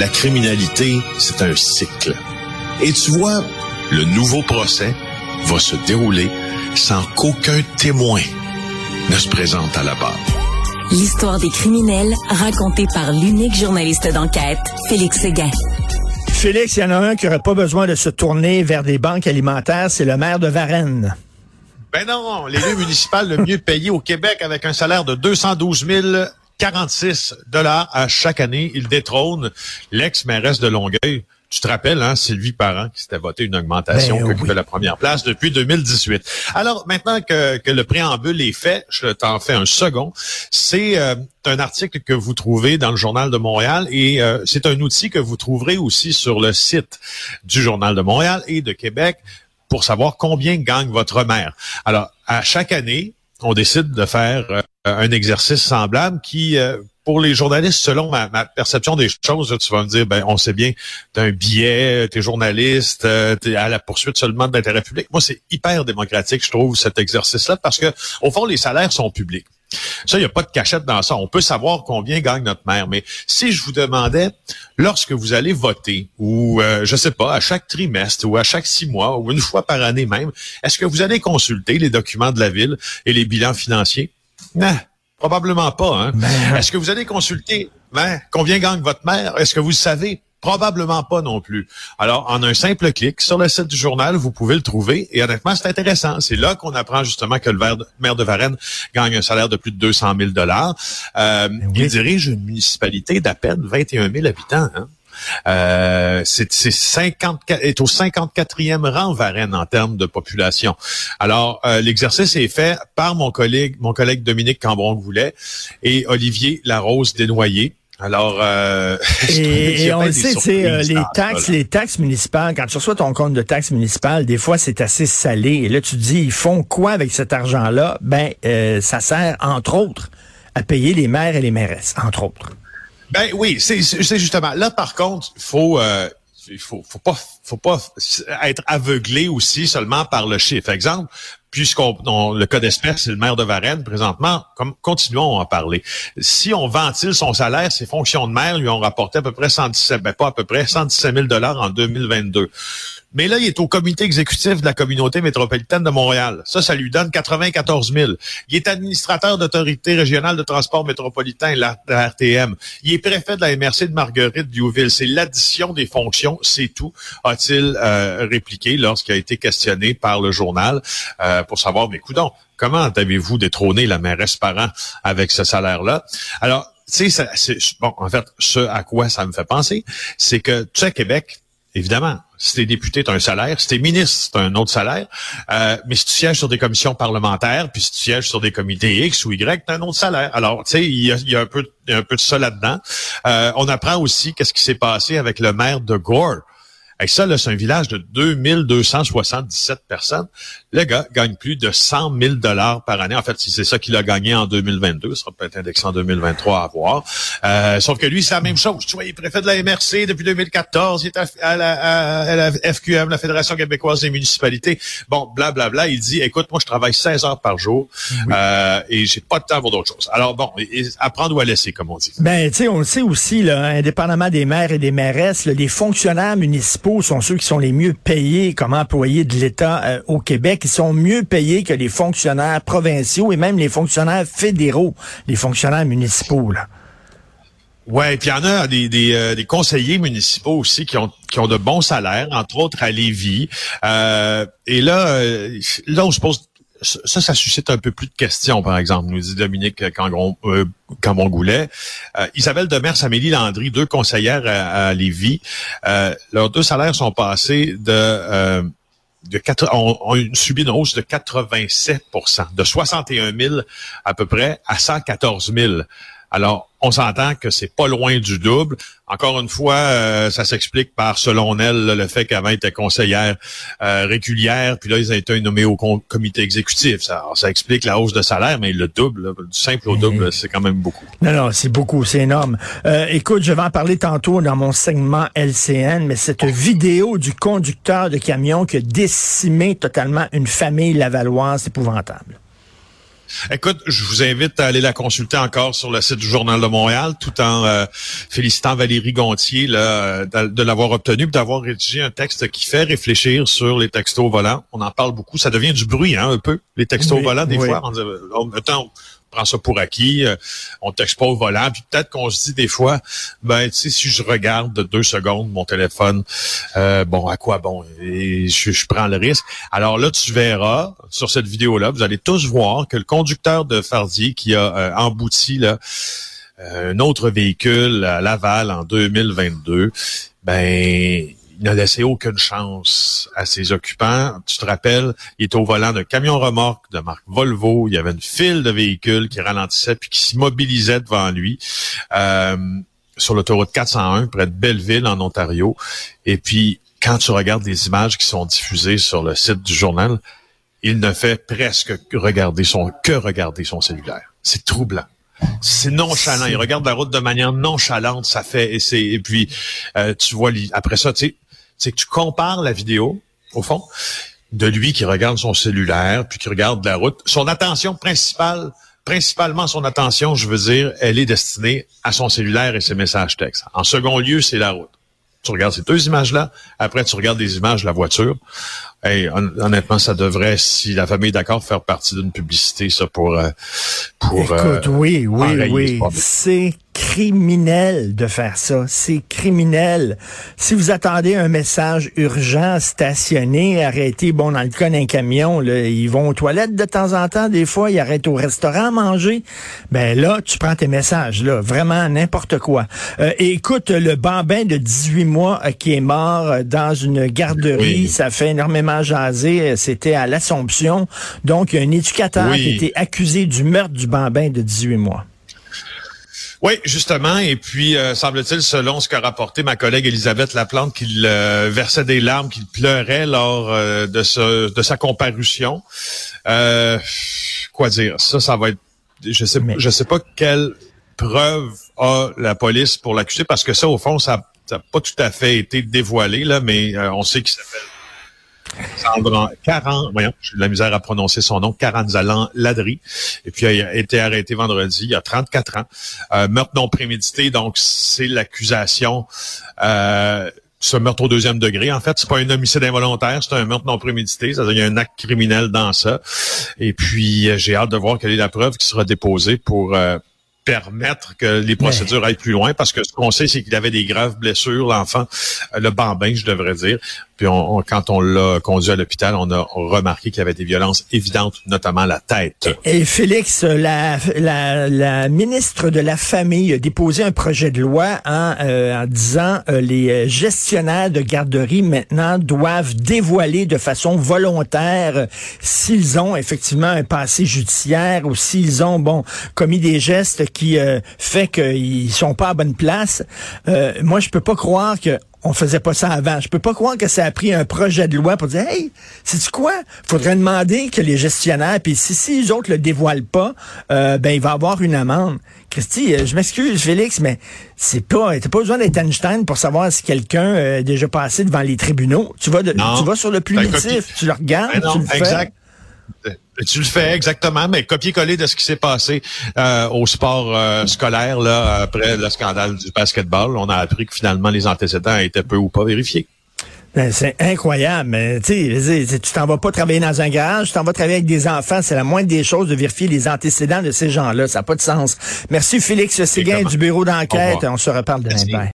la criminalité, c'est un cycle. Et tu vois, le nouveau procès va se dérouler sans qu'aucun témoin ne se présente à la barre. L'histoire des criminels racontée par l'unique journaliste d'enquête, Félix Seguin. Félix, il y en a un qui n'aurait pas besoin de se tourner vers des banques alimentaires, c'est le maire de Varennes. Ben non, l'élu municipal le mieux payé au Québec avec un salaire de 212 000 46 dollars à chaque année. Il détrône l'ex-mairesse de Longueuil. Tu te rappelles, hein, Sylvie Parent, qui s'était voté une augmentation, Ben qui oui. la première place depuis 2018. Alors, maintenant que, que le préambule est fait, je t'en fais un second. C'est euh, un article que vous trouvez dans le Journal de Montréal et euh, c'est un outil que vous trouverez aussi sur le site du Journal de Montréal et de Québec pour savoir combien gagne votre mère. Alors, à chaque année, on décide de faire euh, un exercice semblable qui, euh, pour les journalistes, selon ma, ma perception des choses, tu vas me dire, ben, on sait bien, t'as un billet, t'es journaliste, euh, t'es à la poursuite seulement de l'intérêt public. Moi, c'est hyper démocratique, je trouve, cet exercice-là, parce que, au fond, les salaires sont publics. Ça, il n'y a pas de cachette dans ça. On peut savoir combien gagne notre mère. Mais si je vous demandais, lorsque vous allez voter, ou euh, je sais pas, à chaque trimestre, ou à chaque six mois, ou une fois par année même, est-ce que vous allez consulter les documents de la ville et les bilans financiers? Non, probablement pas. Hein? Est-ce que vous allez consulter hein, combien gagne votre mère? Est-ce que vous le savez? Probablement pas non plus. Alors, en un simple clic sur le site du journal, vous pouvez le trouver. Et honnêtement, c'est intéressant. C'est là qu'on apprend justement que le maire de Varennes gagne un salaire de plus de 200 000 dollars. Euh, Il dirige une municipalité d'à peine 21 000 habitants. Hein? Euh, c'est c'est 54 est au 54e rang Varennes en termes de population. Alors euh, l'exercice est fait par mon collègue mon collègue Dominique Cambron-Goulet et Olivier Larose Desnoyers. Alors euh, Et, on le sait, euh, les taxes, les taxes municipales, quand tu reçois ton compte de taxes municipales, des fois c'est assez salé. Et là, tu te dis, ils font quoi avec cet argent-là? Ben, euh, ça sert, entre autres, à payer les maires et les mairesses, entre autres. Ben oui, c'est justement là par contre, il faut euh, faut faut pas faut pas être aveuglé aussi seulement par le chiffre. Exemple, puisqu'on on- le cas d'espèce, c'est le maire de Varennes présentement, comme continuons à en parler. Si on ventile son salaire, ses fonctions de maire lui ont rapporté à peu près 117 ben pas à peu près 117 000 dollars en 2022. Mais là, il est au comité exécutif de la communauté métropolitaine de Montréal. Ça, ça lui donne 94 000. Il est administrateur d'autorité régionale de transport métropolitain, la RTM. Il est préfet de la MRC de Marguerite Diouville. C'est l'addition des fonctions, c'est tout, a-t-il euh, répliqué lorsqu'il a été questionné par le journal euh, pour savoir, mais coudon, comment avez-vous détrôné la mairesse parent avec ce salaire-là? Alors, tu sais, bon, en fait, ce à quoi ça me fait penser, c'est que, tu sais, Québec, évidemment, si t'es député, t'as un salaire. Si t'es ministre, t'as un autre salaire. Euh, mais si tu sièges sur des commissions parlementaires, puis si tu sièges sur des comités X ou Y, t'as un autre salaire. Alors, tu sais, il y a, y a un peu, un peu de ça là-dedans. Euh, on apprend aussi qu'est-ce qui s'est passé avec le maire de Gore. Et ça, là, c'est un village de 2277 personnes. Le gars gagne plus de 100 000 dollars par année. En fait, si c'est ça qu'il a gagné en 2022, ça sera peut-être indexé en 2023 à voir. Euh, sauf que lui, c'est la même chose. Tu vois, il est préfet de la MRC depuis 2014. Il est à, à la, à- à la FQM, la Fédération québécoise des municipalités. Bon, blablabla. Il dit, écoute, moi, je travaille 16 heures par jour euh, et j'ai pas de temps pour d'autres choses. Alors, bon, apprendre ou à laisser, comme on dit. Ben, tu sais, on le sait aussi, là, indépendamment des maires et des mairesses, là, les fonctionnaires municipaux sont ceux qui sont les mieux payés comme employés de l'État euh, au Québec. Ils sont mieux payés que les fonctionnaires provinciaux et même les fonctionnaires fédéraux, les fonctionnaires municipaux. Là. Ouais, puis il y en a des, des, euh, conseillers municipaux aussi qui ont qui ont de bons salaires, entre autres à Lévis. Euh, et là, là on se pose ça, ça suscite un peu plus de questions, par exemple, nous dit Dominique euh, Cambron-Goulet. Euh, Isabelle Demers, Amélie Landry, deux conseillères à, à Lévis, euh, leurs deux salaires sont passés de... Euh, de ont subi une hausse de 87% de 61 000 à peu près à 114 000. Alors, on s'entend que c'est pas loin du double. Encore une fois, euh, ça s'explique par, selon elle, le fait qu'avant elle était conseillère euh, régulière, puis là, ils ont été nommés au com- comité exécutif. Ça, alors, ça explique la hausse de salaire, mais le double, là, du simple au double, c'est quand même beaucoup. Non, non, c'est beaucoup, c'est énorme. Euh, écoute, je vais en parler tantôt dans mon segment LCN, mais cette vidéo du conducteur de camion qui a décimé totalement une famille lavalloise, c'est épouvantable. Écoute, je vous invite à aller la consulter encore sur le site du Journal de Montréal, tout en euh, félicitant Valérie Gontier là, de, l'avoir obtenu, d'avoir rédigé un texte qui fait réfléchir sur les textos volants. On en parle beaucoup, ça devient du bruit hein, un peu, les textos volants des fois. On, on, prend ça pour acquis, euh, on t'expose au volant, puis peut-être qu'on se dit des fois, ben tu sais, si je regarde deux secondes mon téléphone, euh, bon, à quoi bon, je, prends le risque. Alors là, tu verras sur cette vidéo-là, vous allez tous voir que le conducteur de Fardier qui a euh, embouti là un autre véhicule à Laval en 2022, ben il n'a laissé aucune chance à ses occupants. Tu te rappelles, il était au volant d'un camion remorque de marque Volvo. Il y avait une file de véhicules qui ralentissait puis qui s'immobilisait devant lui. Euh, sur l'autoroute 401 près de Belleville en Ontario. Et puis, quand tu regardes les images qui sont diffusées sur le site du journal, il ne fait presque regarder son, que regarder son cellulaire. C'est troublant. C'est nonchalant. Il regarde la route de manière nonchalante. Ça fait et et puis euh, tu vois après ça, tu sais, c'est que tu compares la vidéo, au fond, de lui qui regarde son cellulaire, puis qui regarde la route. Son attention principale, principalement son attention, je veux dire, elle est destinée à son cellulaire et ses messages textes. En second lieu, c'est la route. Tu regardes ces deux images-là, après tu regardes des images de la voiture. Hey, honnêtement, ça devrait, si la famille est d'accord, faire partie d'une publicité, ça, pour... Euh, pour Écoute, euh, oui, oui, oui. C'est criminel de faire ça. C'est criminel. Si vous attendez un message urgent, stationné, arrêté, bon, dans le cas d'un camion, là, ils vont aux toilettes de temps en temps, des fois, ils arrêtent au restaurant à manger. Ben là, tu prends tes messages, là, vraiment n'importe quoi. Euh, écoute, le bambin de 18 mois euh, qui est mort euh, dans une garderie, ça fait énormément jaser. C'était à l'Assomption. Donc, il y a un éducateur qui a été accusé du meurtre du bambin de 18 mois. Oui, justement. Et puis, euh, semble-t-il, selon ce qu'a rapporté ma collègue Elisabeth Laplante, qu'il euh, versait des larmes, qu'il pleurait lors euh, de, ce, de sa comparution. quoi dire? Ça, ça va être... Je sais, je sais pas quelle preuve a la police pour l'accuser, parce que ça, au fond, ça n'a pas tout à fait été dévoilé, là, mais on sait qu'il s'appelle Caran, voyons, j'ai de la misère à prononcer son nom, Caranzalan Ladri. Et puis, il a été arrêté vendredi, il y a 34 ans. Euh, meurtre non prémédité, donc c'est l'accusation. Euh, ce meurtre au deuxième degré. En fait, c'est pas un homicide involontaire, c'est un meurtre non prémédité. C'est-à-dire, y a un acte criminel dans ça. Et puis, j'ai hâte de voir quelle est la preuve qui sera déposée pour euh, permettre que les procédures aillent plus loin, parce que ce qu'on sait, c'est qu'il avait des graves blessures, l'enfant, le bambin, je devrais dire. Puis on, quand on l'a conduit à l'hôpital, on a remarqué qu'il y avait des violences évidentes, notamment la tête. Et, Félix, la, la, la, ministre de la Famille a déposé un projet de loi en, euh, en disant euh, les gestionnaires de garderie maintenant doivent dévoiler de façon volontaire s'ils ont effectivement un passé judiciaire ou s'ils ont bon commis des gestes qui euh, fait qu'ils sont pas à bonne place. Euh, moi, je peux pas croire que on faisait pas ça avant. Je peux pas croire que ça a pris un projet de loi pour dire Hey, c'est quoi? Faudrait demander que les gestionnaires, puis si, si les autres le dévoilent pas, euh, ben il va avoir une amende. Christy, euh, je m'excuse, Félix, mais c'est pas. T'as pas besoin d'être Einstein pour savoir si quelqu'un euh, est déjà passé devant les tribunaux. Tu vas, de, tu vas sur le punitif, tu le regardes, ben tu le fais. Tu le fais exactement, mais copier-coller de ce qui s'est passé euh, au sport euh, scolaire là après le scandale du basketball. On a appris que finalement les antécédents étaient peu ou pas vérifiés. Ben, c'est incroyable, mais tu tu t'en vas pas travailler dans un garage, tu t'en vas travailler avec des enfants, c'est la moindre des choses de vérifier les antécédents de ces gens-là, ça n'a pas de sens. Merci Félix Séguin du bureau d'enquête, on se reparle demain.